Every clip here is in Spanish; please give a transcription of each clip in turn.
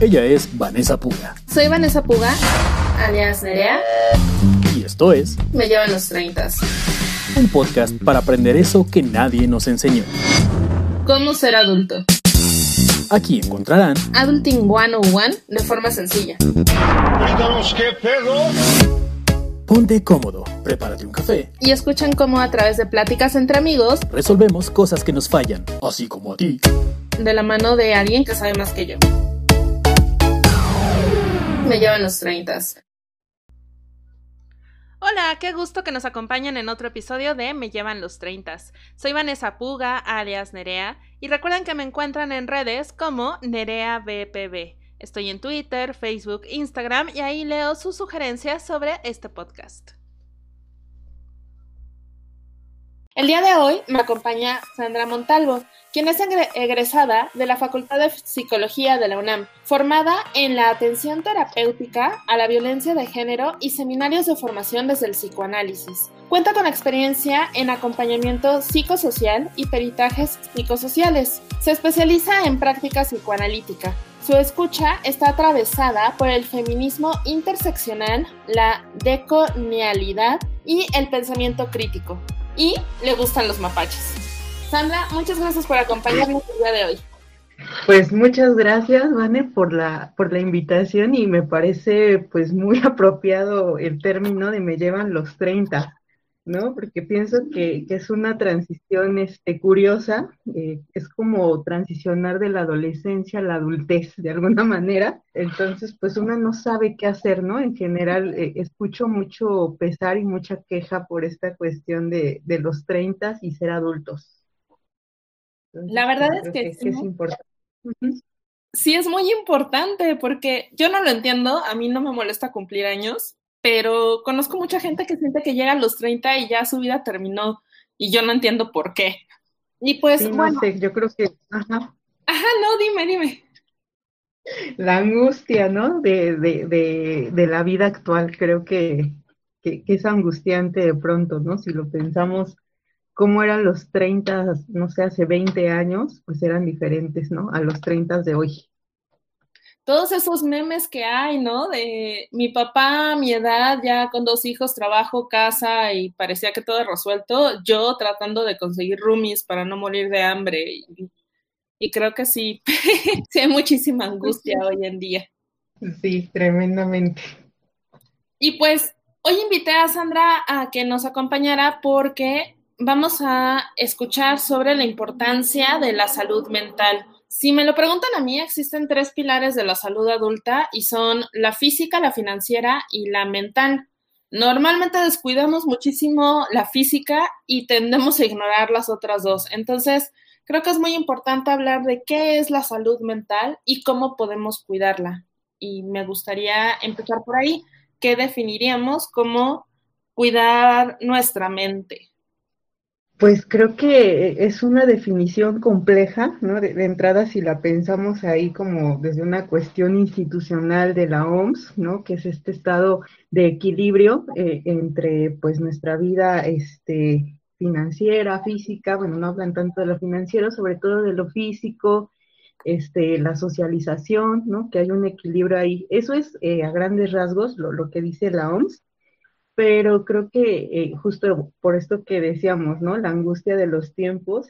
Ella es Vanessa Puga. Soy Vanessa Puga, alias Nerea. Y esto es Me llevan los 30. Un podcast para aprender eso que nadie nos enseñó. ¿Cómo ser adulto? Aquí encontrarán Adulting 101 de forma sencilla. qué pedo. Ponte cómodo, prepárate un café. Y escuchen cómo a través de pláticas entre amigos Resolvemos cosas que nos fallan, así como a ti. De la mano de alguien que sabe más que yo. Me llevan los 30. Hola, qué gusto que nos acompañen en otro episodio de Me llevan los 30. Soy Vanessa Puga, alias Nerea, y recuerden que me encuentran en redes como Nerea BPB. Estoy en Twitter, Facebook, Instagram y ahí leo sus sugerencias sobre este podcast. El día de hoy me acompaña Sandra Montalvo, quien es egre- egresada de la Facultad de Psicología de la UNAM, formada en la atención terapéutica a la violencia de género y seminarios de formación desde el psicoanálisis. Cuenta con experiencia en acompañamiento psicosocial y peritajes psicosociales. Se especializa en práctica psicoanalítica. Su escucha está atravesada por el feminismo interseccional, la decolonialidad y el pensamiento crítico. Y le gustan los mapaches. Sandra, muchas gracias por acompañarnos el día de hoy. Pues muchas gracias, Vane, por la, por la invitación y me parece pues muy apropiado el término de me llevan los 30, ¿no? Porque pienso que, que es una transición este, curiosa, eh, es como transicionar de la adolescencia a la adultez de alguna manera, entonces pues uno no sabe qué hacer, ¿no? En general eh, escucho mucho pesar y mucha queja por esta cuestión de, de los 30 y ser adultos. Entonces, La verdad es que que sí. es importante. Sí, es muy importante porque yo no lo entiendo, a mí no me molesta cumplir años, pero conozco mucha gente que siente que llega a los 30 y ya su vida terminó y yo no entiendo por qué. Y pues, Sí, no bueno, sé, yo creo que, ajá, ajá, no, dime, dime. la angustia, ¿no? De, de, de, de la vida actual, creo que, que, que es angustiante de pronto, ¿no? Si lo pensamos, cómo eran los 30, no sé, hace 20 años, pues eran diferentes, ¿no? A los 30 de hoy. Todos esos memes que hay, ¿no? De mi papá, mi edad, ya con dos hijos, trabajo, casa y parecía que todo resuelto, yo tratando de conseguir roomies para no morir de hambre y, y creo que sí, sí hay muchísima angustia hoy en día. Sí, tremendamente. Y pues hoy invité a Sandra a que nos acompañara porque vamos a escuchar sobre la importancia de la salud mental. Si me lo preguntan a mí, existen tres pilares de la salud adulta y son la física, la financiera y la mental. Normalmente descuidamos muchísimo la física y tendemos a ignorar las otras dos. Entonces, creo que es muy importante hablar de qué es la salud mental y cómo podemos cuidarla. Y me gustaría empezar por ahí. ¿Qué definiríamos como cuidar nuestra mente? Pues creo que es una definición compleja, ¿no? De, entrada, si la pensamos ahí como desde una cuestión institucional de la OMS, ¿no? Que es este estado de equilibrio eh, entre, pues, nuestra vida, este, financiera, física, bueno, no hablan tanto de lo financiero, sobre todo de lo físico, este, la socialización, ¿no? Que hay un equilibrio ahí. Eso es eh, a grandes rasgos lo, lo que dice la OMS pero creo que eh, justo por esto que decíamos, ¿no? La angustia de los tiempos,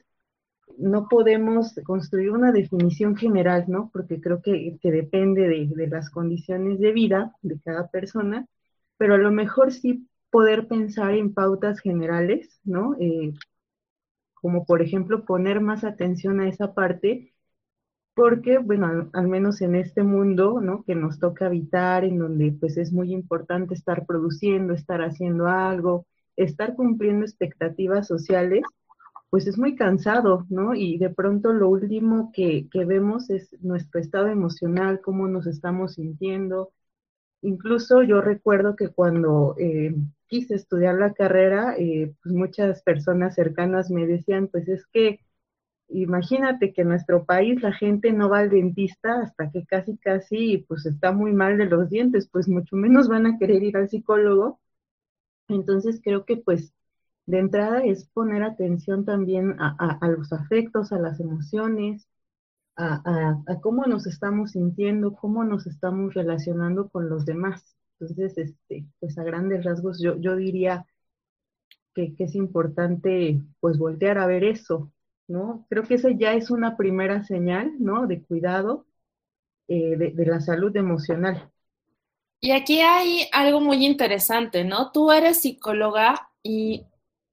no podemos construir una definición general, ¿no? Porque creo que, que depende de, de, las condiciones de vida de cada persona, pero a lo mejor sí poder pensar en pautas generales, ¿no? Eh, como por ejemplo poner más atención a esa parte, porque, bueno, al, al, menos en este mundo, ¿no? Que nos toca habitar, en donde pues es muy importante estar produciendo, estar haciendo algo, estar cumpliendo expectativas sociales, pues es muy cansado, ¿no? Y de pronto lo último que, que vemos es nuestro estado emocional, cómo nos estamos sintiendo. Incluso yo recuerdo que cuando eh, quise estudiar la carrera, eh, pues muchas personas cercanas me decían, pues es que imagínate que en nuestro país la gente no va al dentista hasta que casi casi pues está muy mal de los dientes, pues mucho menos van a querer ir al psicólogo. Entonces creo que pues de entrada es poner atención también a, a, a los afectos, a las emociones, a, cómo nos estamos sintiendo, cómo nos estamos relacionando con los demás. Entonces, este, pues a grandes rasgos yo, yo diría que, es importante pues voltear a ver eso, ¿no? Creo que esa ya es una primera señal, ¿no? De cuidado eh, de, de la salud emocional. Y aquí hay algo muy interesante, ¿no? Tú eres psicóloga y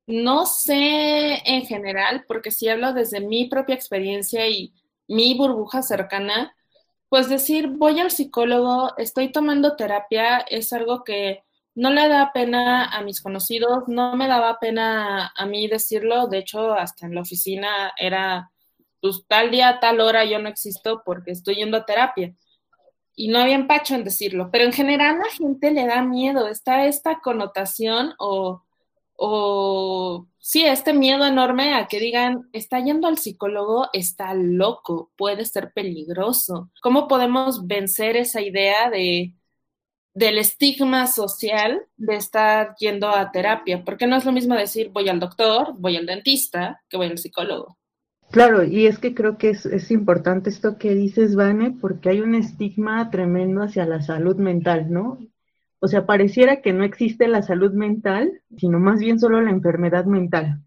no sé en general, porque si hablo desde mi propia experiencia y mi burbuja cercana, pues decir voy al psicólogo, estoy tomando terapia, es algo que no le da pena a mis conocidos, no me daba pena a mí decirlo, de hecho hasta en la oficina era, pues tal día, tal hora yo no existo porque estoy yendo a terapia. Y no había empacho en decirlo, pero en general la gente le da miedo, está esta connotación o o sí, este miedo enorme a que digan, está yendo al psicólogo, está loco, puede ser peligroso. ¿Cómo podemos vencer esa idea de del estigma social de estar yendo a terapia? Porque no es lo mismo decir voy al doctor, voy al dentista, que voy al psicólogo. Claro, y es que creo que es, es importante esto que dices, Vane, porque hay un estigma tremendo hacia la salud mental, ¿no? O sea, pareciera que no existe la salud mental, sino más bien solo la enfermedad mental,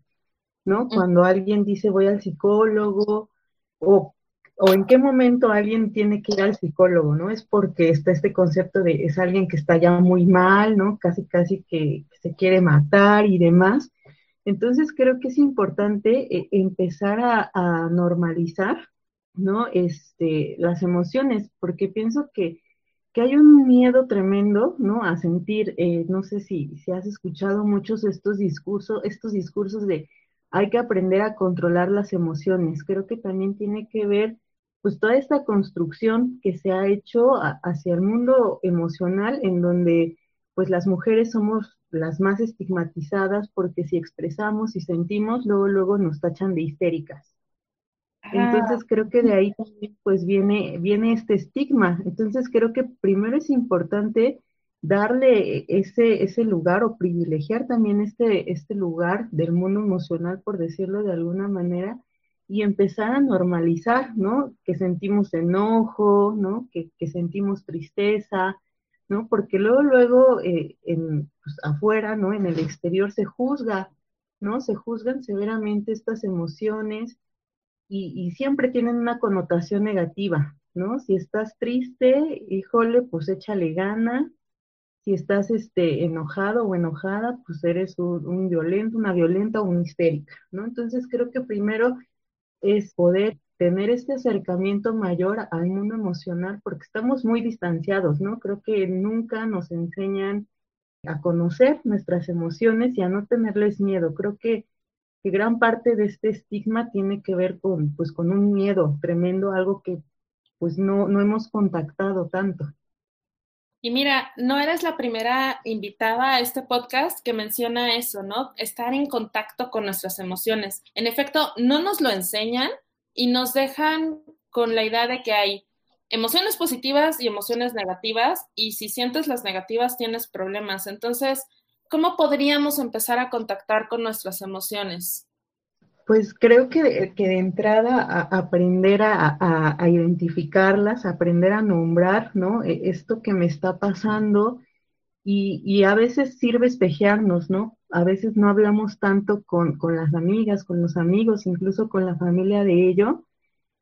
¿no? Cuando alguien dice voy al psicólogo o, o en qué momento alguien tiene que ir al psicólogo, ¿no? Es porque está este concepto de es alguien que está ya muy mal, ¿no? Casi, casi que se quiere matar y demás. Entonces creo que es importante eh, empezar a, normalizar, ¿no? Este, las emociones, porque pienso que que hay un miedo tremendo, ¿no? A sentir, eh, no sé si, si has escuchado muchos estos discursos, estos discursos de hay que aprender a controlar las emociones. Creo que también tiene que ver, pues, toda esta construcción que se ha hecho hacia el mundo emocional, en donde, pues, las mujeres somos las más estigmatizadas porque si expresamos y sentimos, luego, luego nos tachan de histéricas. Entonces creo que de ahí también pues viene, viene este estigma. Entonces creo que primero es importante darle ese, ese lugar o privilegiar también este, este lugar del mundo emocional, por decirlo de alguna manera, y empezar a normalizar, ¿no? Que sentimos enojo, ¿no? Que, sentimos tristeza, ¿no? Porque luego, luego, eh, en, pues, afuera, ¿no? En el exterior se juzga, ¿no? Se juzgan severamente estas emociones y, siempre tienen una connotación negativa, ¿no? Si estás triste, híjole, pues échale gana. Si estás este, enojado o enojada, pues eres un, violento, una violenta o una histérica, ¿no? Entonces creo que primero es poder tener este acercamiento mayor al mundo emocional porque estamos muy distanciados, ¿no? Creo que nunca nos enseñan a conocer nuestras emociones y a no tenerles miedo. Creo que que gran parte de este estigma tiene que ver con, pues, con un miedo tremendo, algo que pues no, no hemos contactado tanto. Y mira, no eres la primera invitada a este podcast que menciona eso, ¿no? Estar en contacto con nuestras emociones. En efecto, no nos lo enseñan y nos dejan con la idea de que hay emociones positivas y emociones negativas y si sientes las negativas tienes problemas. Entonces, ¿cómo podríamos empezar a contactar con nuestras emociones? Pues creo que, de entrada aprender a, identificarlas, aprender a nombrar, ¿no? E, esto que me está pasando y, a veces sirve espejearnos, ¿no? A veces no hablamos tanto con, las amigas, con los amigos, incluso con la familia de ello.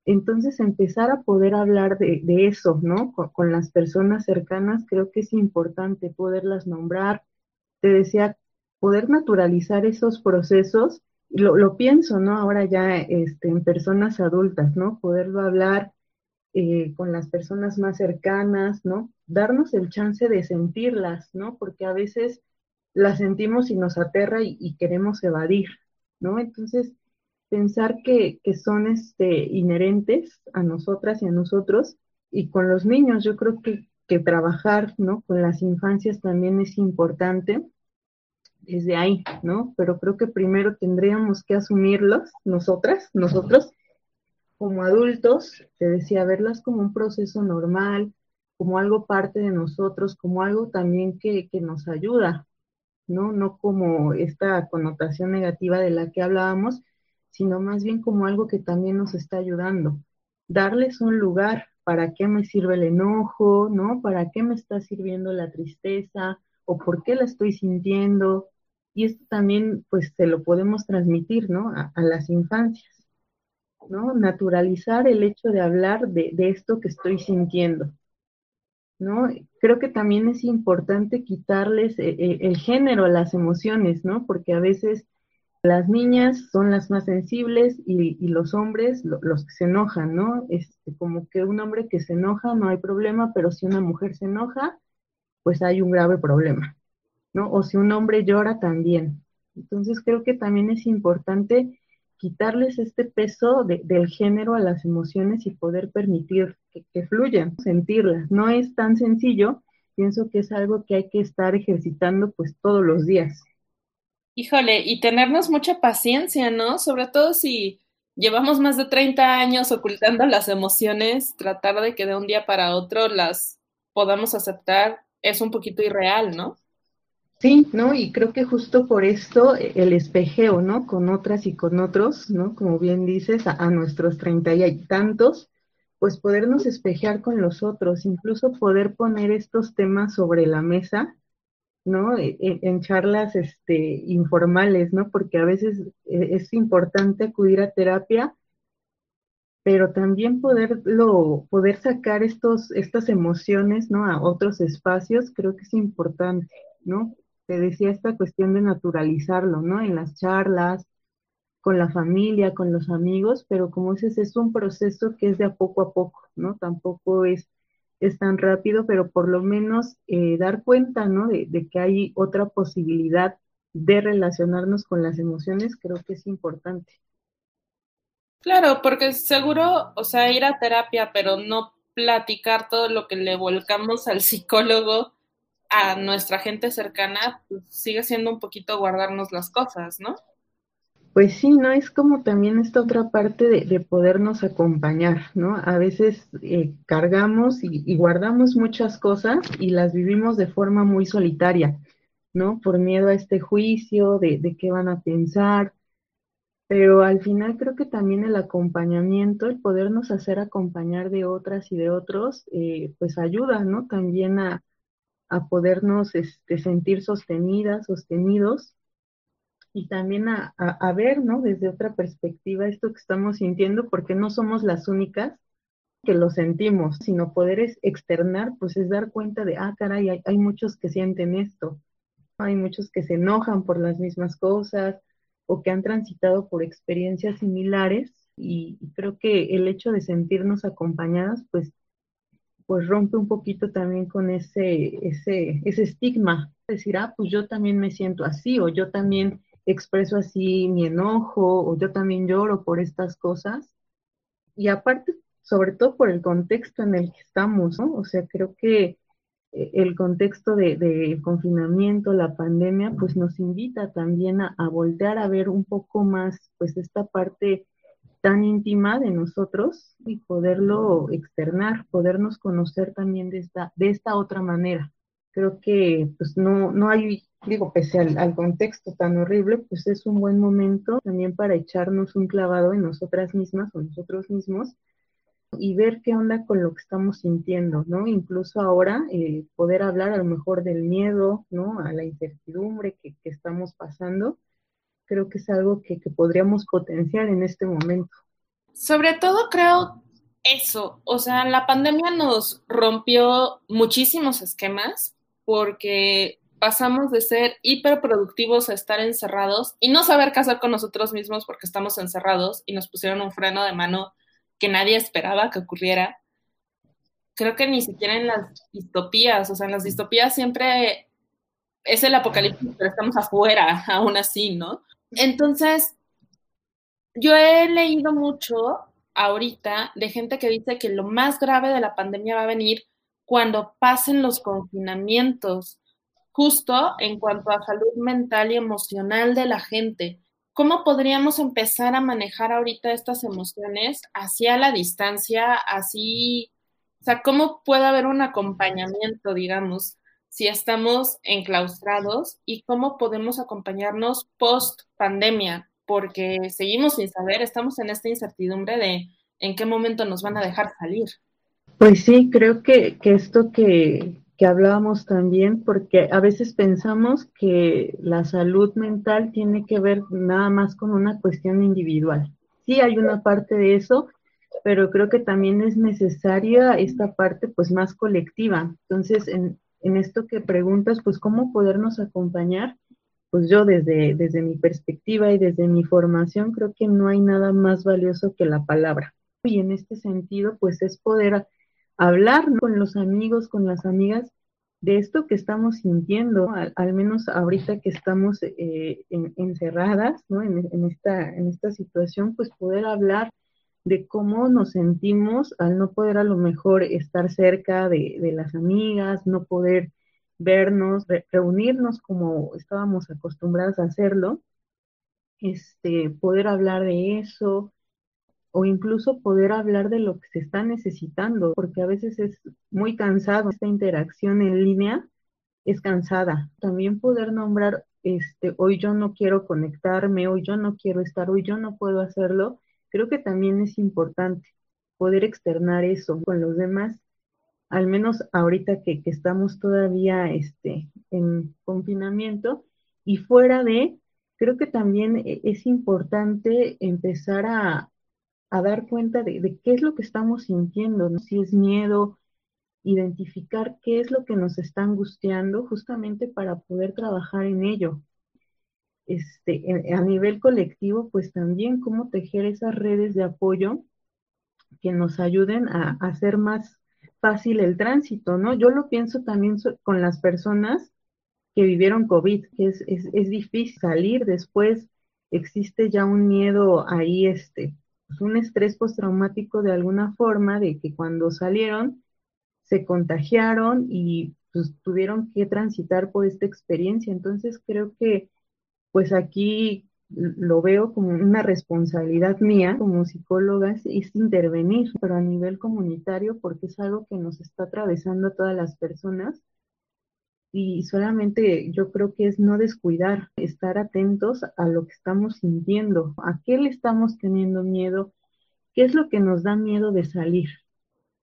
Entonces empezar a poder hablar de, eso, ¿no? con las personas cercanas, creo que es importante poderlas nombrar, te decía, poder naturalizar esos procesos, lo, pienso, ¿no? Ahora ya este, en personas adultas, ¿no? Poderlo hablar eh, con las personas más cercanas, ¿no? Darnos el chance de sentirlas, ¿no? Porque a veces las sentimos y nos aterra y, queremos evadir, ¿no? Entonces, pensar que, que, son este, inherentes a nosotras y a nosotros, y con los niños, yo creo que que trabajar, ¿no? Con las infancias también es importante desde ahí, ¿no? Pero creo que primero tendríamos que asumirlos, nosotras, nosotros, como adultos, te decía, verlas como un proceso normal, como algo parte de nosotros, como algo también que, que nos ayuda, ¿no? No como esta connotación negativa de la que hablábamos, sino más bien como algo que también nos está ayudando. darles un lugar, ¿para qué me sirve el enojo? ¿No? ¿Para qué me está sirviendo la tristeza? ¿O por qué la estoy sintiendo? Y esto también, pues, se lo podemos transmitir, ¿no? A, las infancias, ¿no? Naturalizar el hecho de hablar de, esto que estoy sintiendo, ¿no? Creo que también es importante quitarles eh, eh, el género a las emociones, ¿no? Porque a veces las niñas son las más sensibles y, los hombres los que se enojan, ¿no? Este, como que un hombre que se enoja no hay problema, pero si una mujer se enoja, pues hay un grave problema, O si un hombre llora también. Entonces creo que también es importante quitarles este peso del género a las emociones y poder permitir que, que fluyan, sentirlas. No es tan sencillo, pienso que es algo que hay que estar ejercitando pues todos los días. Híjole, y tenernos mucha paciencia, ¿no? Sobre todo si llevamos más de 30 años ocultando las emociones, tratar de que de un día para otro las podamos aceptar es un poquito irreal, ¿no? Sí, ¿no? Y creo que justo por esto eh, el espejeo, ¿no? Con otras y con otros, ¿no? Como bien dices, a, nuestros treinta y tantos, pues podernos espejear con los otros, incluso poder poner estos temas sobre la mesa ¿no? E, e, en, charlas este, informales, ¿no? Porque a veces e, es importante acudir a terapia, pero también poderlo, poder sacar estos, estas emociones, ¿no? A otros espacios, creo que es importante, ¿no? Te decía esta cuestión de naturalizarlo, ¿no? En las charlas, con la familia, con los amigos, pero como dices, es un proceso que es de a poco a poco, ¿no? Tampoco es es tan rápido, pero por lo menos eh, dar cuenta, ¿no? De, que hay otra posibilidad de relacionarnos con las emociones, creo que es importante. Claro, porque seguro, o sea, ir a terapia, pero no platicar todo lo que le volcamos al psicólogo a nuestra gente cercana, pues sigue siendo un poquito guardarnos las cosas, ¿no? Pues sí, ¿no? Es como también esta otra parte de, podernos acompañar, ¿no? A veces eh, cargamos y, guardamos muchas cosas y las vivimos de forma muy solitaria, ¿no? Por miedo a este juicio, de, de qué van a pensar, pero al final creo que también el acompañamiento, el podernos hacer acompañar de otras y de otros, eh, pues ayuda, ¿no? También a, a podernos este, sentir sostenidas, sostenidos y también a, ver, ¿no? Desde otra perspectiva esto que estamos sintiendo, porque no somos las únicas que lo sentimos, sino poder externar, pues es dar cuenta de, ah, caray, hay, hay muchos que sienten esto, hay muchos que se enojan por las mismas cosas o que han transitado por experiencias similares y, creo que el hecho de sentirnos acompañadas, pues pues rompe un poquito también con ese, ese, ese estigma, decir, ah, pues yo también me siento así, o yo también expreso así mi enojo o yo también lloro por estas cosas. Y aparte, sobre todo por el contexto en el que estamos, ¿no? O sea, creo que eh, el contexto de, confinamiento, la pandemia, pues nos invita también a, voltear a ver un poco más, pues esta parte tan íntima de nosotros y poderlo externar, podernos conocer también de esta, de esta otra manera. Creo que pues no, no hay digo, pese al, contexto tan horrible, pues es un buen momento también para echarnos un clavado en nosotras mismas o nosotros mismos y ver qué onda con lo que estamos sintiendo, ¿no? Incluso ahora eh, poder hablar a lo mejor del miedo, ¿no? A la incertidumbre que, estamos pasando, creo que es algo que, que podríamos potenciar en este momento. Sobre todo creo eso, o sea, la pandemia nos rompió muchísimos esquemas porque pasamos de ser hiperproductivos a estar encerrados y no saber qué hacer con nosotros mismos porque estamos encerrados y nos pusieron un freno de mano que nadie esperaba que ocurriera. Creo que ni siquiera en las distopías, o sea, en las distopías siempre es el apocalipsis, pero estamos afuera, aún así, ¿no? Entonces, yo he leído mucho ahorita de gente que dice que lo más grave de la pandemia va a venir cuando pasen los confinamientos, justo en cuanto a salud mental y emocional de la gente. ¿Cómo podríamos empezar a manejar ahorita estas emociones hacia la distancia, así, o sea, cómo puede haber un acompañamiento, digamos, si estamos enclaustrados y cómo podemos acompañarnos post pandemia? Porque seguimos sin saber, estamos en esta incertidumbre de en qué momento nos van a dejar salir. Pues sí, creo que, que esto que, que hablábamos también, porque a veces pensamos que la salud mental tiene que ver nada más con una cuestión individual. Sí hay una parte de eso, pero creo que también es necesaria esta parte pues más colectiva. Entonces, en, en esto que preguntas, pues cómo podernos acompañar, pues yo desde, desde mi perspectiva y desde mi formación creo que no hay nada más valioso que la palabra. Y en este sentido, pues es poder hablar con los amigos, con las amigas, de esto que estamos sintiendo, al, menos ahorita que estamos eh, encerradas ¿no? en, esta, en esta situación, pues poder hablar de cómo nos sentimos al no poder a lo mejor estar cerca de, de las amigas, no poder vernos, reunirnos como estábamos acostumbradas a hacerlo, este, poder hablar de eso, o incluso poder hablar de lo que se está necesitando, porque a veces es muy cansado esta interacción en línea, es cansada. También poder nombrar, este, hoy yo no quiero conectarme, hoy yo no quiero estar, hoy yo no puedo hacerlo, creo que también es importante poder externar eso con los demás, al menos ahorita que, estamos todavía este, en confinamiento y fuera de, creo que también e, es importante empezar a, a dar cuenta de, qué es lo que estamos sintiendo, si es miedo, identificar qué es lo que nos está angustiando justamente para poder trabajar en ello. Este, a nivel colectivo, pues también cómo tejer esas redes de apoyo que nos ayuden a, hacer más fácil el tránsito, ¿no? Yo lo pienso también con las personas que vivieron COVID, que es, es, es difícil salir después, existe ya un miedo ahí, este, pues, un estrés postraumático de alguna forma, de que cuando salieron se contagiaron y pues tuvieron que transitar por esta experiencia. Entonces creo que pues aquí lo veo como una responsabilidad mía como psicóloga es, intervenir, pero a nivel comunitario porque es algo que nos está atravesando a todas las personas. Y solamente yo creo que es no descuidar, estar atentos a lo que estamos sintiendo, a qué le estamos teniendo miedo, qué es lo que nos da miedo de salir,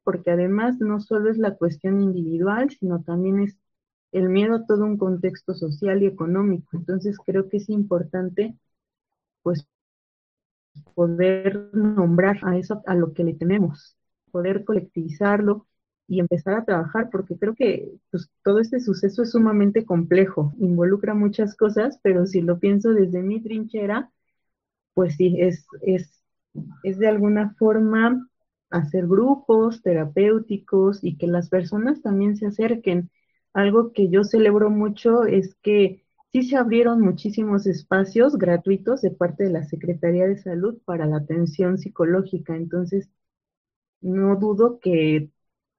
porque además no solo es la cuestión individual, sino también es el miedo a todo un contexto social y económico. Entonces creo que es importante pues poder nombrar a eso a lo que le tenemos, poder colectivizarlo, y empezar a trabajar, porque creo que pues, todo este suceso es sumamente complejo, involucra muchas cosas, pero si lo pienso desde mi trinchera, pues sí, es, es, es de alguna forma hacer grupos terapéuticos y que las personas también se acerquen. Algo que yo celebro mucho es que sí se abrieron muchísimos espacios gratuitos de parte de la Secretaría de Salud para la atención psicológica. Entonces, no dudo que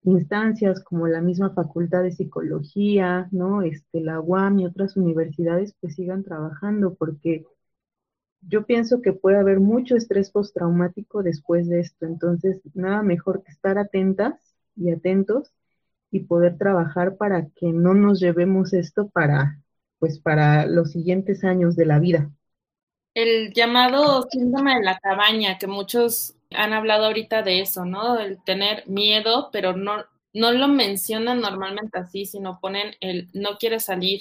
instancias como la misma Facultad de Psicología, ¿no? Este, la UAM y otras universidades pues sigan trabajando porque yo pienso que puede haber mucho estrés postraumático después de esto, entonces nada mejor que estar atentas y atentos y poder trabajar para que no nos llevemos esto para pues para los siguientes años de la vida. El llamado síndrome de la cabaña, que muchos han hablado ahorita de eso, ¿no? El tener miedo, pero no, no lo mencionan normalmente así, sino ponen el no quiere salir.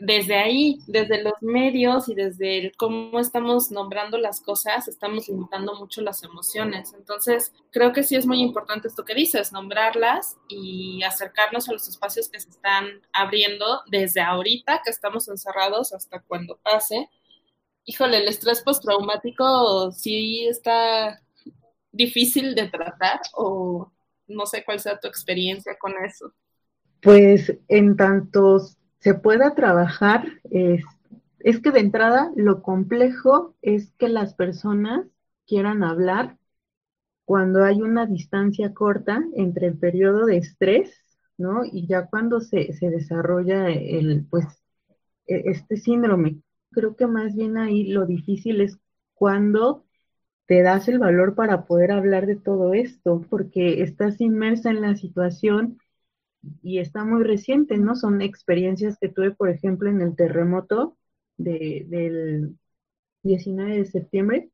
Desde ahí, desde los medios y desde el cómo estamos nombrando las cosas, estamos limitando mucho las emociones. Entonces, creo que sí es muy importante esto que dices, nombrarlas y acercarnos a los espacios que se están abriendo desde ahorita que estamos encerrados hasta cuando pase. Híjole, el estrés postraumático sí está difícil de tratar o no sé cuál sea tu experiencia con eso. Pues en tanto se pueda trabajar, es, es que de entrada lo complejo es que las personas quieran hablar cuando hay una distancia corta entre el periodo de estrés, ¿no? Y ya cuando se, se desarrolla el, pues, e, este síndrome. Creo que más bien ahí lo difícil es cuando te das el valor para poder hablar de todo esto, porque estás inmersa en la situación y está muy reciente, ¿no? Son experiencias que tuve, por ejemplo, en el terremoto de, del 19 de septiembre,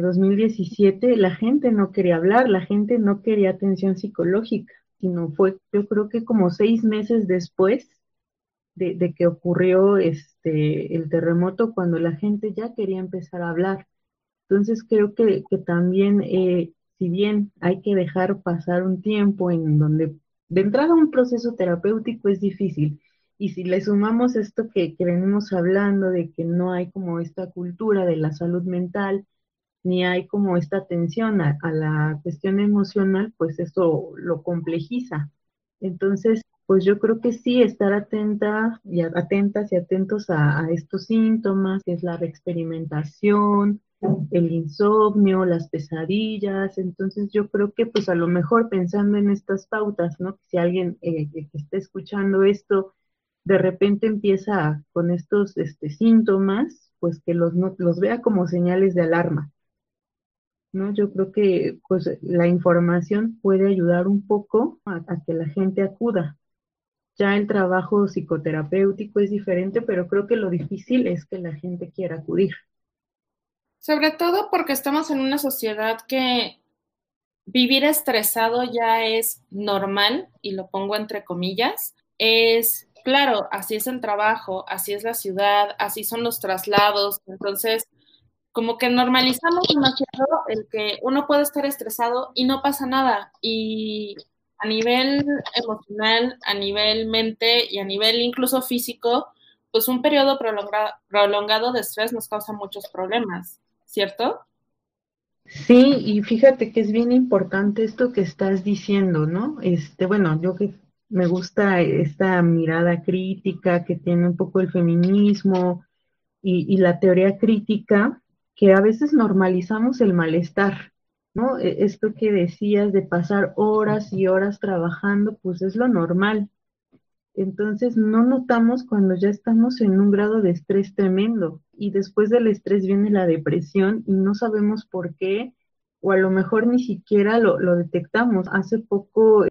2017 la gente no quería hablar, la gente no quería atención psicológica, sino fue yo creo que como seis meses después de, que ocurrió este el terremoto cuando la gente ya quería empezar a hablar. Entonces creo que, que también, eh, si bien hay que dejar pasar un tiempo en donde de entrada un proceso terapéutico es difícil, y si le sumamos esto que, venimos hablando de que no hay como esta cultura de la salud mental, ni hay como esta atención a, la cuestión emocional, pues eso lo complejiza. Entonces, pues yo creo que sí, estar atenta y atentas y atentos a, estos síntomas, que es la reexperimentación, el insomnio, las pesadillas. Entonces yo creo que pues a lo mejor pensando en estas pautas, ¿no? Si alguien eh, que está escuchando esto de repente empieza con estos este, síntomas, pues que los, los vea como señales de alarma. ¿no? Yo creo que pues, la información puede ayudar un poco a, que la gente acuda. Ya el trabajo psicoterapéutico es diferente, pero creo que lo difícil es que la gente quiera acudir. Sobre todo porque estamos en una sociedad que vivir estresado ya es normal, y lo pongo entre comillas, es claro, así es el trabajo, así es la ciudad, así son los traslados, entonces como que normalizamos demasiado el que uno puede estar estresado y no pasa nada. Y a nivel emocional, a nivel mente y a nivel incluso físico, pues un periodo prolongado de estrés nos causa muchos problemas, ¿cierto? Sí, y fíjate que es bien importante esto que estás diciendo, ¿no? Este, bueno, yo que me gusta esta mirada crítica que tiene un poco el feminismo y, la teoría crítica, que a veces normalizamos el malestar, ¿no? E, esto que decías de pasar horas y horas trabajando, pues es lo normal. Entonces no notamos cuando ya estamos en un grado de estrés tremendo y después del estrés viene la depresión y no sabemos por qué o a lo mejor ni siquiera lo, detectamos. Hace poco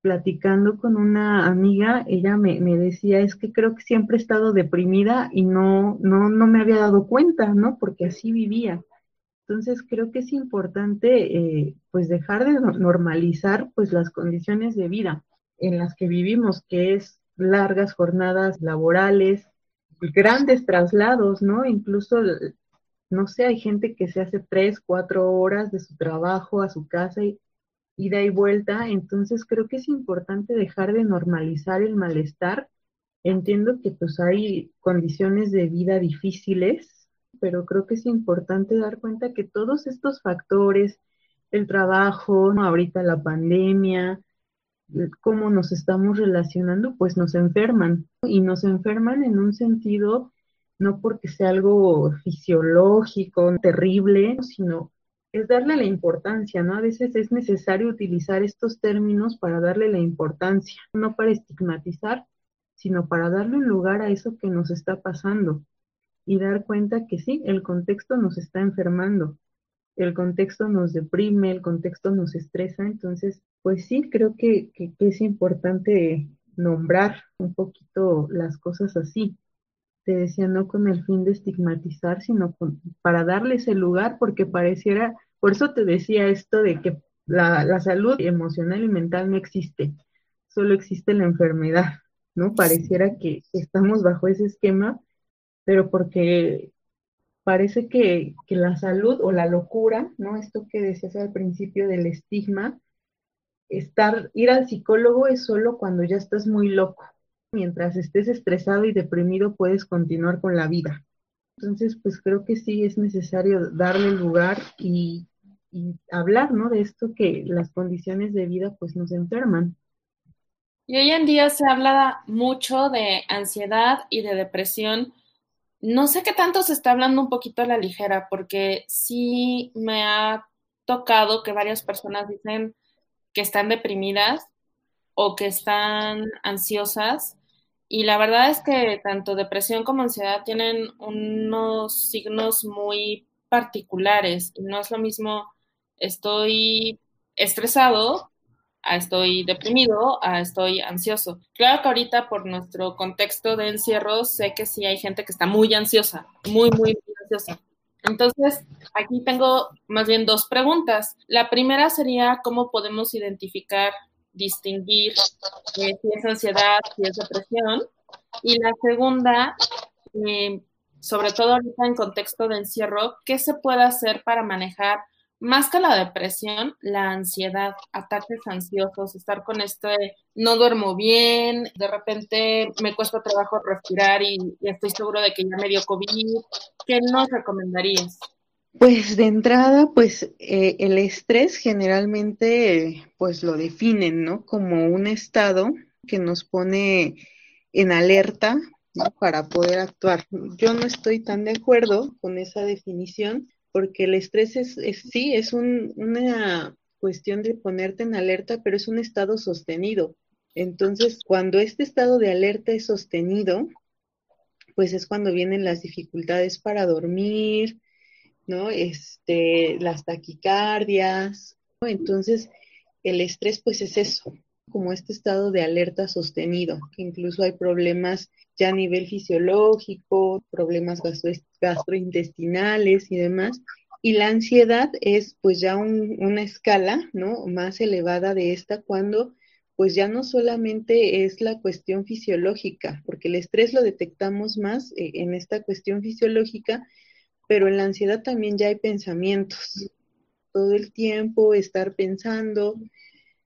platicando con una amiga, ella me, decía, es que creo que siempre he estado deprimida y no, no, no me había dado cuenta, ¿no? Porque así vivía. Entonces creo que es importante eh, pues dejar de normalizar pues las condiciones de vida en las que vivimos, que es largas jornadas laborales, grandes traslados, ¿no? Incluso, no sé, hay gente que se hace tres, cuatro horas de su trabajo a su casa y ida y vuelta, entonces creo que es importante dejar de normalizar el malestar. Entiendo que pues hay condiciones de vida difíciles, pero creo que es importante dar cuenta que todos estos factores, el trabajo, ahorita la pandemia, cómo nos estamos relacionando, pues nos enferman y nos enferman en un sentido no porque sea algo fisiológico, terrible, sino es darle la importancia, ¿no? A veces es necesario utilizar estos términos para darle la importancia, no para estigmatizar, sino para darle un lugar a eso que nos está pasando y dar cuenta que sí, el contexto nos está enfermando, el contexto nos deprime, el contexto nos estresa, entonces, pues sí, creo que, que, es importante nombrar un poquito las cosas así. Te decía, no con el fin de estigmatizar, sino para darles el lugar, porque pareciera por eso te decía esto de que la, salud emocional y mental no existe, solo existe la enfermedad, ¿no? Pareciera que estamos bajo ese esquema, pero porque parece que, que, la salud o la locura, ¿no? Esto que decías al principio del estigma, estar, ir al psicólogo es solo cuando ya estás muy loco. Mientras estés estresado y deprimido puedes continuar con la vida. Entonces, pues creo que sí es necesario darle lugar y hablar, ¿no? De esto que las condiciones de vida pues nos enferman. Y hoy en día se habla mucho de ansiedad y de depresión. No sé qué tanto se está hablando un poquito a la ligera, porque sí me ha tocado que varias personas dicen que están deprimidas o que están ansiosas. Y la verdad es que tanto depresión como ansiedad tienen unos signos muy particulares no es lo mismo estoy estresado, a estoy deprimido, a estoy ansioso. Claro que ahorita por nuestro contexto de encierro sé que sí hay gente que está muy ansiosa, muy, muy, muy ansiosa. Entonces, aquí tengo más bien dos preguntas. La primera sería cómo podemos identificar, distinguir eh, si es ansiedad, si es depresión. Y la segunda, eh, sobre todo ahorita en contexto de encierro, ¿qué se puede hacer para manejar más que la depresión, la ansiedad, ataques ansiosos, estar con este, no duermo bien, de repente me cuesta trabajo respirar y, estoy seguro de que ya me dio COVID. ¿Qué nos recomendarías? Pues de entrada, pues eh, el estrés generalmente pues lo definen, ¿no? Como un estado que nos pone en alerta para poder actuar. Yo no estoy tan de acuerdo con esa definición porque el estrés es, sí, es una cuestión de ponerte en alerta, pero es un estado sostenido. Entonces, cuando este estado de alerta es sostenido, pues es cuando vienen las dificultades para dormir, ¿no? Este, las taquicardias, ¿no? Entonces, el estrés, pues es eso, como este estado de alerta sostenido, que incluso hay problemas ya a nivel fisiológico, problemas gastrointestinales y demás. Y la ansiedad es pues ya una escala, ¿no? Más elevada de esta cuando pues ya no solamente es la cuestión fisiológica, porque el estrés lo detectamos más eh, en esta cuestión fisiológica, pero en la ansiedad también ya hay pensamientos. Todo el tiempo estar pensando,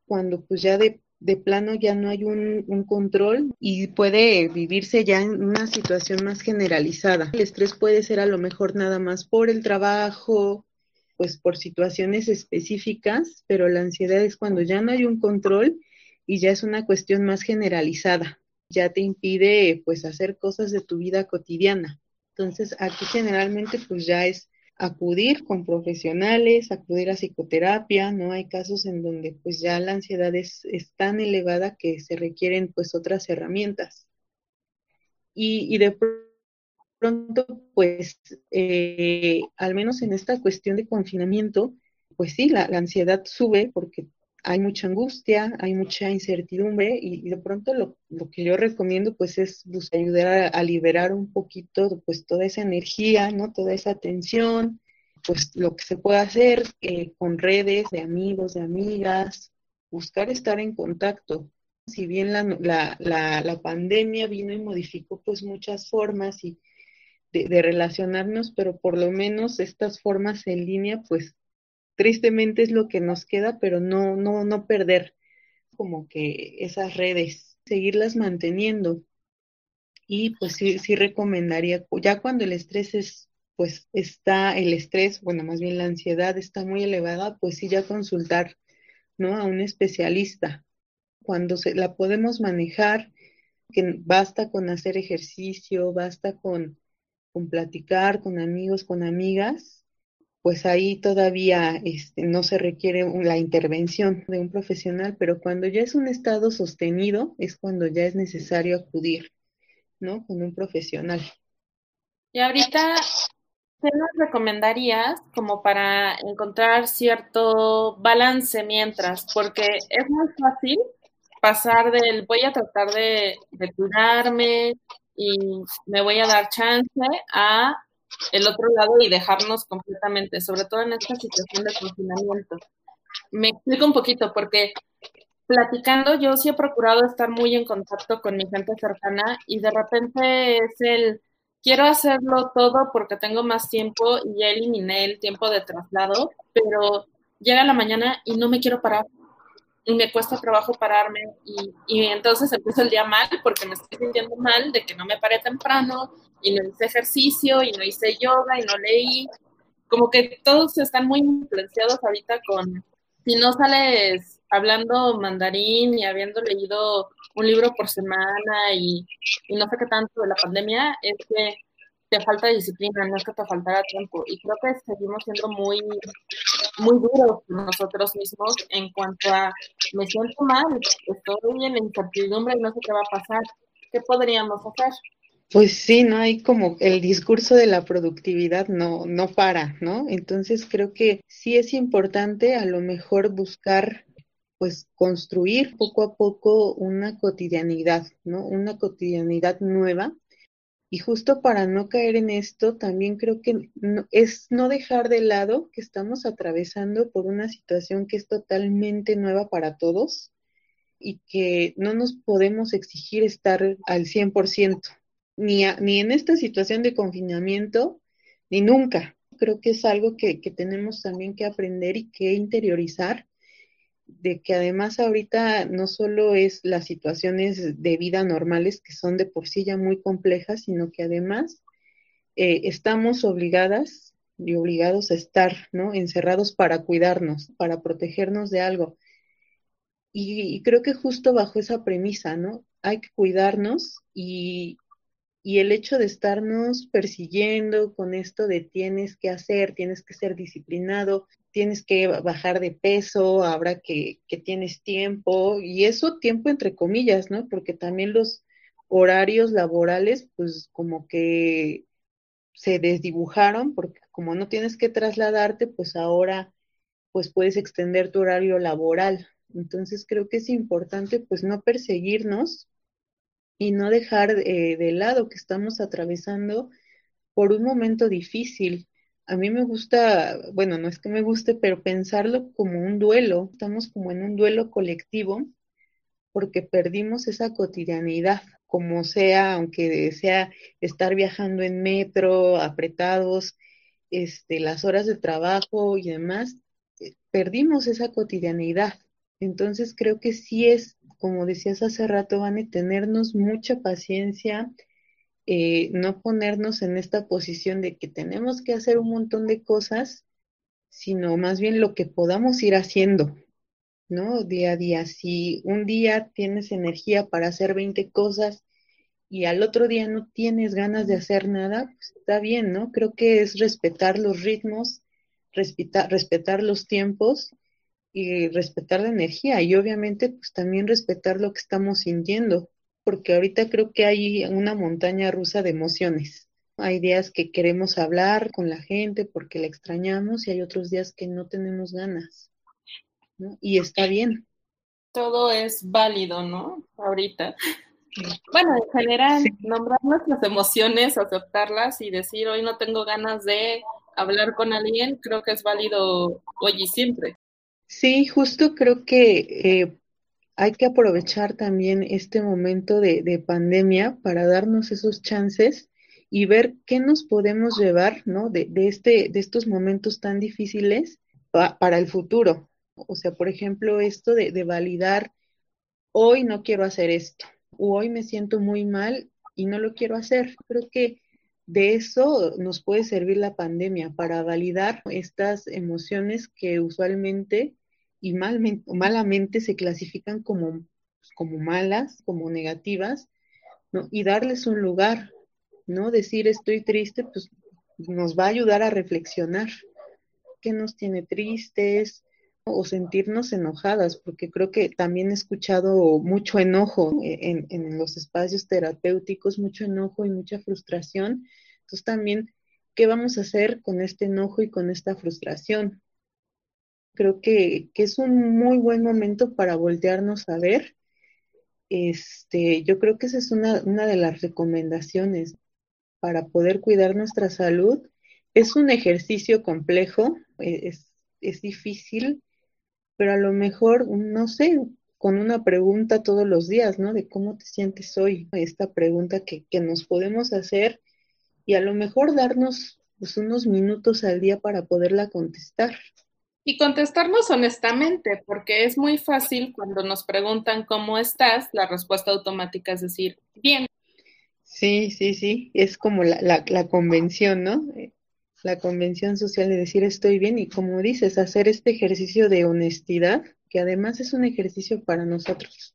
cuando pues ya de de plano ya no hay un, control y puede vivirse ya en una situación más generalizada. El estrés puede ser a lo mejor nada más por el trabajo, pues por situaciones específicas, pero la ansiedad es cuando ya no hay un control y ya es una cuestión más generalizada. Ya te impide pues hacer cosas de tu vida cotidiana. Entonces aquí generalmente pues ya es acudir con profesionales, acudir a psicoterapia, ¿no? Hay casos en donde pues ya la ansiedad es, tan elevada que se requieren pues otras herramientas. Y, de pronto pues eh, al menos en esta cuestión de confinamiento, pues sí, la, ansiedad sube porque hay mucha angustia, hay mucha incertidumbre y, de pronto lo, que yo recomiendo pues es buscar ayudar a, liberar un poquito pues toda esa energía, ¿no? Toda esa tensión, pues lo que se puede hacer eh, con redes de amigos, de amigas, buscar estar en contacto. Si bien la, la, pandemia vino y modificó pues muchas formas y de relacionarnos, pero por lo menos estas formas en línea pues tristemente es lo que nos queda, pero no, no, no perder como que esas redes, seguirlas manteniendo. Y pues sí, sí recomendaría, ya cuando el estrés es, pues está, el estrés, bueno, más bien la ansiedad está muy elevada, pues sí ya consultar, ¿no? A un especialista. Cuando se la podemos manejar, que basta con hacer ejercicio, basta con, con platicar con amigos, con amigas, pues ahí todavía este, no se requiere la intervención de un profesional, pero cuando ya es un estado sostenido es cuando ya es necesario acudir, ¿no? Con un profesional. Y ahorita, ¿qué nos recomendarías como para encontrar cierto balance mientras? Porque es muy fácil pasar del voy a tratar de, de cuidarme y me voy a dar chance a el otro lado y dejarnos completamente, sobre todo en esta situación de confinamiento. Me explico un poquito porque platicando yo sí he procurado estar muy en contacto con mi gente cercana y de repente es el quiero hacerlo todo porque tengo más tiempo y ya eliminé el tiempo de traslado, pero llega la mañana y no me quiero parar y me cuesta trabajo pararme y, entonces empiezo el día mal porque me estoy sintiendo mal de que no me paré temprano y no hice ejercicio y no hice yoga y no leí. Como que todos están muy influenciados ahorita con, si no sales hablando mandarín y habiendo leído un libro por semana y, y no sé qué tanto de la pandemia, es que te falta disciplina, no es que te faltara tiempo. Y creo que seguimos siendo muy, muy duros nosotros mismos en cuanto a me siento mal, estoy en incertidumbre y no sé qué va a pasar. ¿Qué podríamos hacer? Pues sí, no hay como el discurso de la productividad no, no para, ¿no? Entonces creo que sí es importante a lo mejor buscar pues construir poco a poco una cotidianidad, ¿no? Una cotidianidad nueva Y justo para no caer en esto, también creo que es no dejar de lado que estamos atravesando por una situación que es totalmente nueva para todos y que no nos podemos exigir estar al 100%, ni, ni en esta situación de confinamiento, ni nunca. Creo que es algo que, que tenemos también que aprender y que interiorizar de que además ahorita no solo es las situaciones de vida normales, que son de por sí ya muy complejas, sino que además eh, estamos obligadas y obligados a estar, ¿no? Encerrados para cuidarnos, para protegernos de algo. Y, creo que justo bajo esa premisa, ¿no? Hay que cuidarnos y, y el hecho de estarnos persiguiendo con esto de tienes que hacer, tienes que ser disciplinado, tienes que bajar de peso, habrá que, que tienes tiempo, y eso tiempo entre comillas, ¿no? Porque también los horarios laborales, pues como que se desdibujaron, porque como no tienes que trasladarte, pues ahora pues puedes extender tu horario laboral. Entonces creo que es importante pues no perseguirnos y no dejar eh, de lado que estamos atravesando por un momento difícil. A mí me gusta, bueno, no es que me guste, pero pensarlo como un duelo. Estamos como en un duelo colectivo porque perdimos esa cotidianidad, como sea, aunque sea estar viajando en metro, apretados, este, las horas de trabajo y demás, eh, perdimos esa cotidianidad. Entonces creo que sí es, como decías hace rato, van a tenernos mucha paciencia, eh, no ponernos en esta posición de que tenemos que hacer un montón de cosas, sino más bien lo que podamos ir haciendo, ¿no? Día a día. Si un día tienes energía para hacer 20 cosas y al otro día no tienes ganas de hacer nada, pues está bien, ¿no? Creo que es respetar los ritmos, respetar, respetar los tiempos y respetar la energía y obviamente pues también respetar lo que estamos sintiendo, porque ahorita creo que hay una montaña rusa de emociones. Hay días que queremos hablar con la gente porque la extrañamos y hay otros días que no tenemos ganas. ¿no? Y está bien. Todo es válido, ¿no? Ahorita. Bueno, en general, nombrar nuestras emociones, aceptarlas y decir hoy no tengo ganas de hablar con alguien, creo que es válido hoy y siempre. Sí, justo creo que eh, hay que aprovechar también este momento de, pandemia para darnos esos chances y ver qué nos podemos llevar, ¿no? De, este, de estos momentos tan difíciles para el futuro. O sea, por ejemplo, esto de, de validar, hoy no quiero hacer esto, o hoy me siento muy mal y no lo quiero hacer. Creo que de eso nos puede servir la pandemia para validar estas emociones que usualmente y malamente se clasifican como, como malas, como negativas, ¿no? y darles un lugar, ¿no? Decir estoy triste, pues nos va a ayudar a reflexionar qué nos tiene tristes o sentirnos enojadas, porque creo que también he escuchado mucho enojo en, en los espacios terapéuticos, mucho enojo y mucha frustración. Entonces también, ¿qué vamos a hacer con este enojo y con esta frustración? Creo que, es un muy buen momento para voltearnos a ver. Este, yo creo que esa es una, una de las recomendaciones para poder cuidar nuestra salud. Es un ejercicio complejo, e, es, es difícil, pero a lo mejor, no sé, con una pregunta todos los días, ¿no? De cómo te sientes hoy, esta pregunta que, que nos podemos hacer y a lo mejor darnos pues, unos minutos al día para poderla contestar. Y contestarnos honestamente, porque es muy fácil cuando nos preguntan cómo estás, la respuesta automática es decir, bien. Sí, sí, sí, es como la, la, la convención, ¿no? La convención social de decir estoy bien y como dices, hacer este ejercicio de honestidad, que además es un ejercicio para nosotros.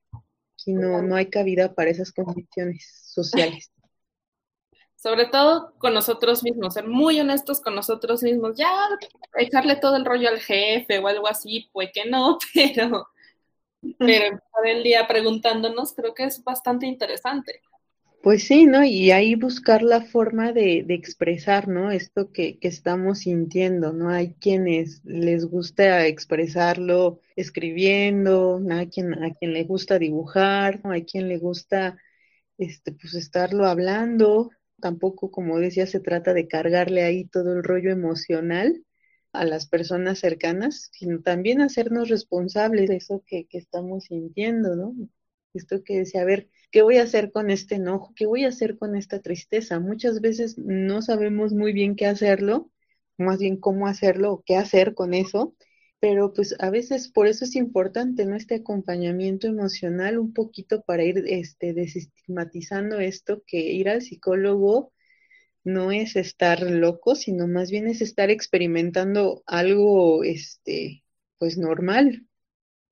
Aquí no, no hay cabida para esas condiciones sociales sobre todo con nosotros mismos, ser muy honestos con nosotros mismos, ya echarle todo el rollo al jefe o algo así, pues que no, pero, pero empezar el día preguntándonos creo que es bastante interesante. Pues sí, ¿no? Y ahí buscar la forma de, de expresar, ¿no? Esto que, que, estamos sintiendo, ¿no? Hay quienes les gusta expresarlo escribiendo, hay quien, a quien le gusta dibujar, ¿no? hay quien le gusta, este, pues estarlo hablando, Tampoco, como decía, se trata de cargarle ahí todo el rollo emocional a las personas cercanas, sino también hacernos responsables de eso que, que estamos sintiendo, ¿no? Esto que decía, a ver, ¿qué voy a hacer con este enojo? ¿Qué voy a hacer con esta tristeza? Muchas veces no sabemos muy bien qué hacerlo, más bien cómo hacerlo o qué hacer con eso, pero pues a veces por eso es importante, ¿no? Este acompañamiento emocional un poquito para ir este, desestigmatizando esto, que ir al psicólogo no es estar loco, sino más bien es estar experimentando algo, este, pues normal.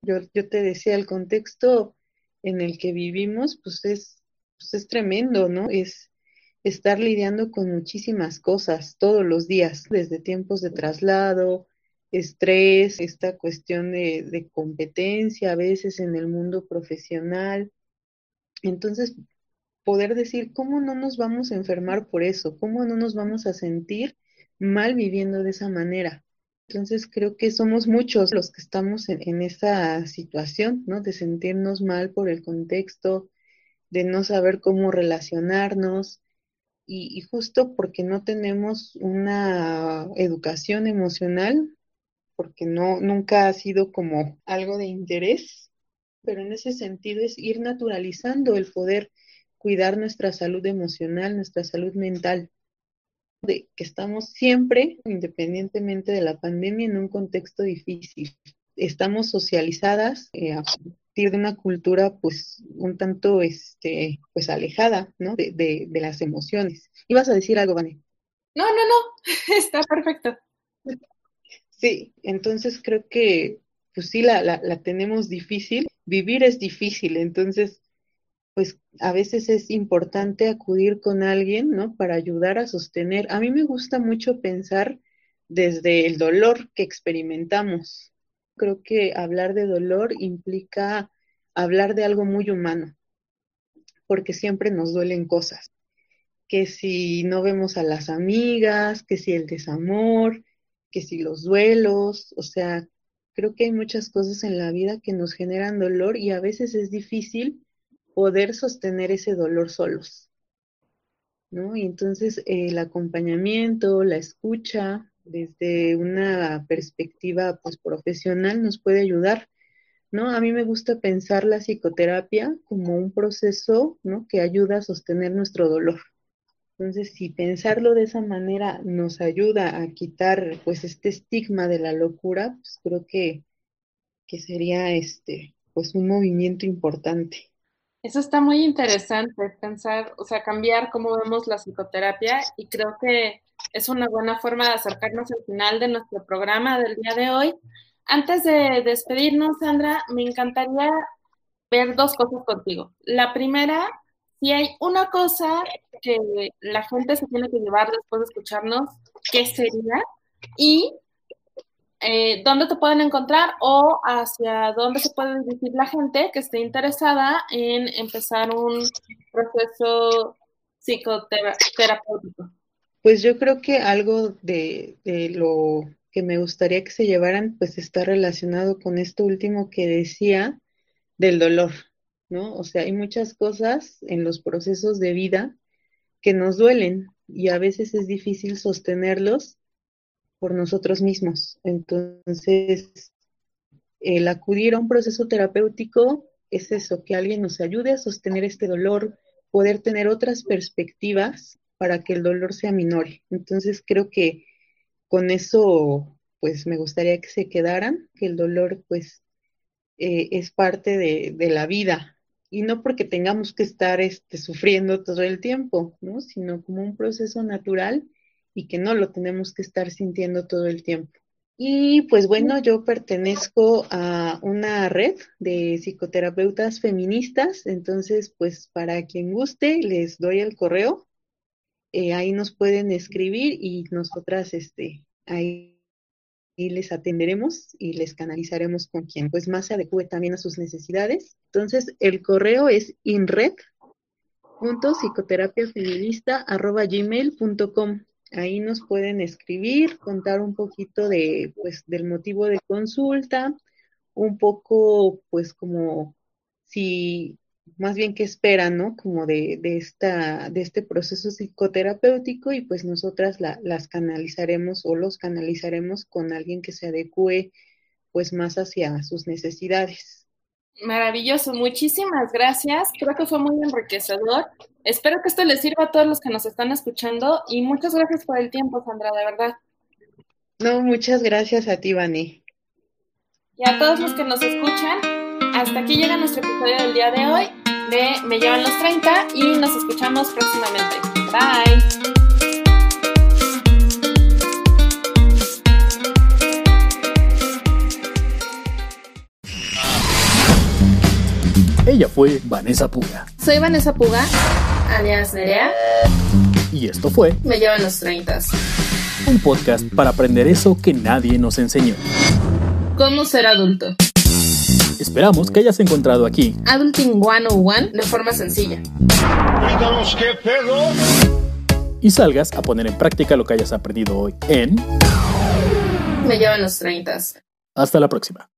Yo, yo te decía, el contexto en el que vivimos, pues es, pues es tremendo, ¿no? Es estar lidiando con muchísimas cosas todos los días, desde tiempos de traslado, estrés, esta cuestión de, de competencia a veces en el mundo profesional. Entonces, poder decir, ¿cómo no nos vamos a enfermar por eso? ¿Cómo no nos vamos a sentir mal viviendo de esa manera? Entonces creo que somos muchos los que estamos en, esa situación, ¿no? De sentirnos mal por el contexto, de no saber cómo relacionarnos y, y justo porque no tenemos una educación emocional, porque no, nunca ha sido como algo de interés, pero en ese sentido es ir naturalizando el poder cuidar nuestra salud emocional, nuestra salud mental de que estamos siempre, independientemente de la pandemia, en un contexto difícil. Estamos socializadas eh, a partir de una cultura, pues, un tanto, este, pues, alejada, ¿no? De, de, de las emociones. ¿Ibas a decir algo, Vane? No, no, no, está perfecto. Sí, entonces creo que, pues sí, la, la, la tenemos difícil. Vivir es difícil, entonces pues a veces es importante acudir con alguien, ¿no? Para ayudar a sostener. A mí me gusta mucho pensar desde el dolor que experimentamos. Creo que hablar de dolor implica hablar de algo muy humano, porque siempre nos duelen cosas. Que si no vemos a las amigas, que si el desamor, que si los duelos, o sea, creo que hay muchas cosas en la vida que nos generan dolor y a veces es difícil poder sostener ese dolor solos. ¿no? Y entonces el acompañamiento, la escucha desde una perspectiva pues, profesional nos puede ayudar. ¿no? A mí me gusta pensar la psicoterapia como un proceso ¿no? que ayuda a sostener nuestro dolor. Entonces, si pensarlo de esa manera nos ayuda a quitar pues este estigma de la locura, pues creo que, que sería este pues un movimiento importante. Eso está muy interesante, pensar, o sea, cambiar cómo vemos la psicoterapia y creo que es una buena forma de acercarnos al final de nuestro programa del día de hoy. Antes de despedirnos, Sandra, me encantaría ver dos cosas contigo. La primera, si hay una cosa que la gente se tiene que llevar después de escucharnos, ¿qué sería? Y eh, dónde te pueden encontrar o hacia dónde se puede dirigir la gente que esté interesada en empezar un proceso psicoterapéutico. Pues yo creo que algo de, de, lo que me gustaría que se llevaran, pues está relacionado con esto último que decía del dolor, ¿no? O sea, hay muchas cosas en los procesos de vida que nos duelen y a veces es difícil sostenerlos por nosotros mismos. Entonces, el acudir a un proceso terapéutico es eso, que alguien nos ayude a sostener este dolor, poder tener otras perspectivas para que el dolor sea minore. Entonces, creo que con eso, pues me gustaría que se quedaran, que el dolor, pues, eh, es parte de, de, la vida. Y no porque tengamos que estar este, sufriendo todo el tiempo, ¿no? Sino como un proceso natural y que no lo tenemos que estar sintiendo todo el tiempo. Y pues bueno, yo pertenezco a una red de psicoterapeutas feministas, entonces pues para quien guste les doy el correo, eh, ahí nos pueden escribir y nosotras este, ahí les atenderemos y les canalizaremos con quien pues más se adecue también a sus necesidades. Entonces el correo es inred.psicoterapiafeminista.gmail.com Ahí nos pueden escribir, contar un poquito de, pues, del motivo de consulta, un poco, pues, como si más bien qué esperan, ¿no? Como de, de, esta, de este proceso psicoterapéutico y pues nosotras las canalizaremos o los canalizaremos con alguien que se adecue pues más hacia sus necesidades. Maravilloso, muchísimas gracias. Creo que fue muy enriquecedor. Espero que esto les sirva a todos los que nos están escuchando y muchas gracias por el tiempo, Sandra, de verdad. No, muchas gracias a ti, Vani. Y a todos los que nos escuchan, hasta aquí llega nuestro episodio del día de hoy de Me llevan los 30 y nos escuchamos próximamente. Bye. Ella fue Vanessa Puga. Soy Vanessa Puga, alias Nerea. Y esto fue Me llevan los 30. Un podcast para aprender eso que nadie nos enseñó. ¿Cómo ser adulto? Esperamos que hayas encontrado aquí Adulting 101 de forma sencilla. qué pedo. Y salgas a poner en práctica lo que hayas aprendido hoy en Me llevan los 30. Hasta la próxima.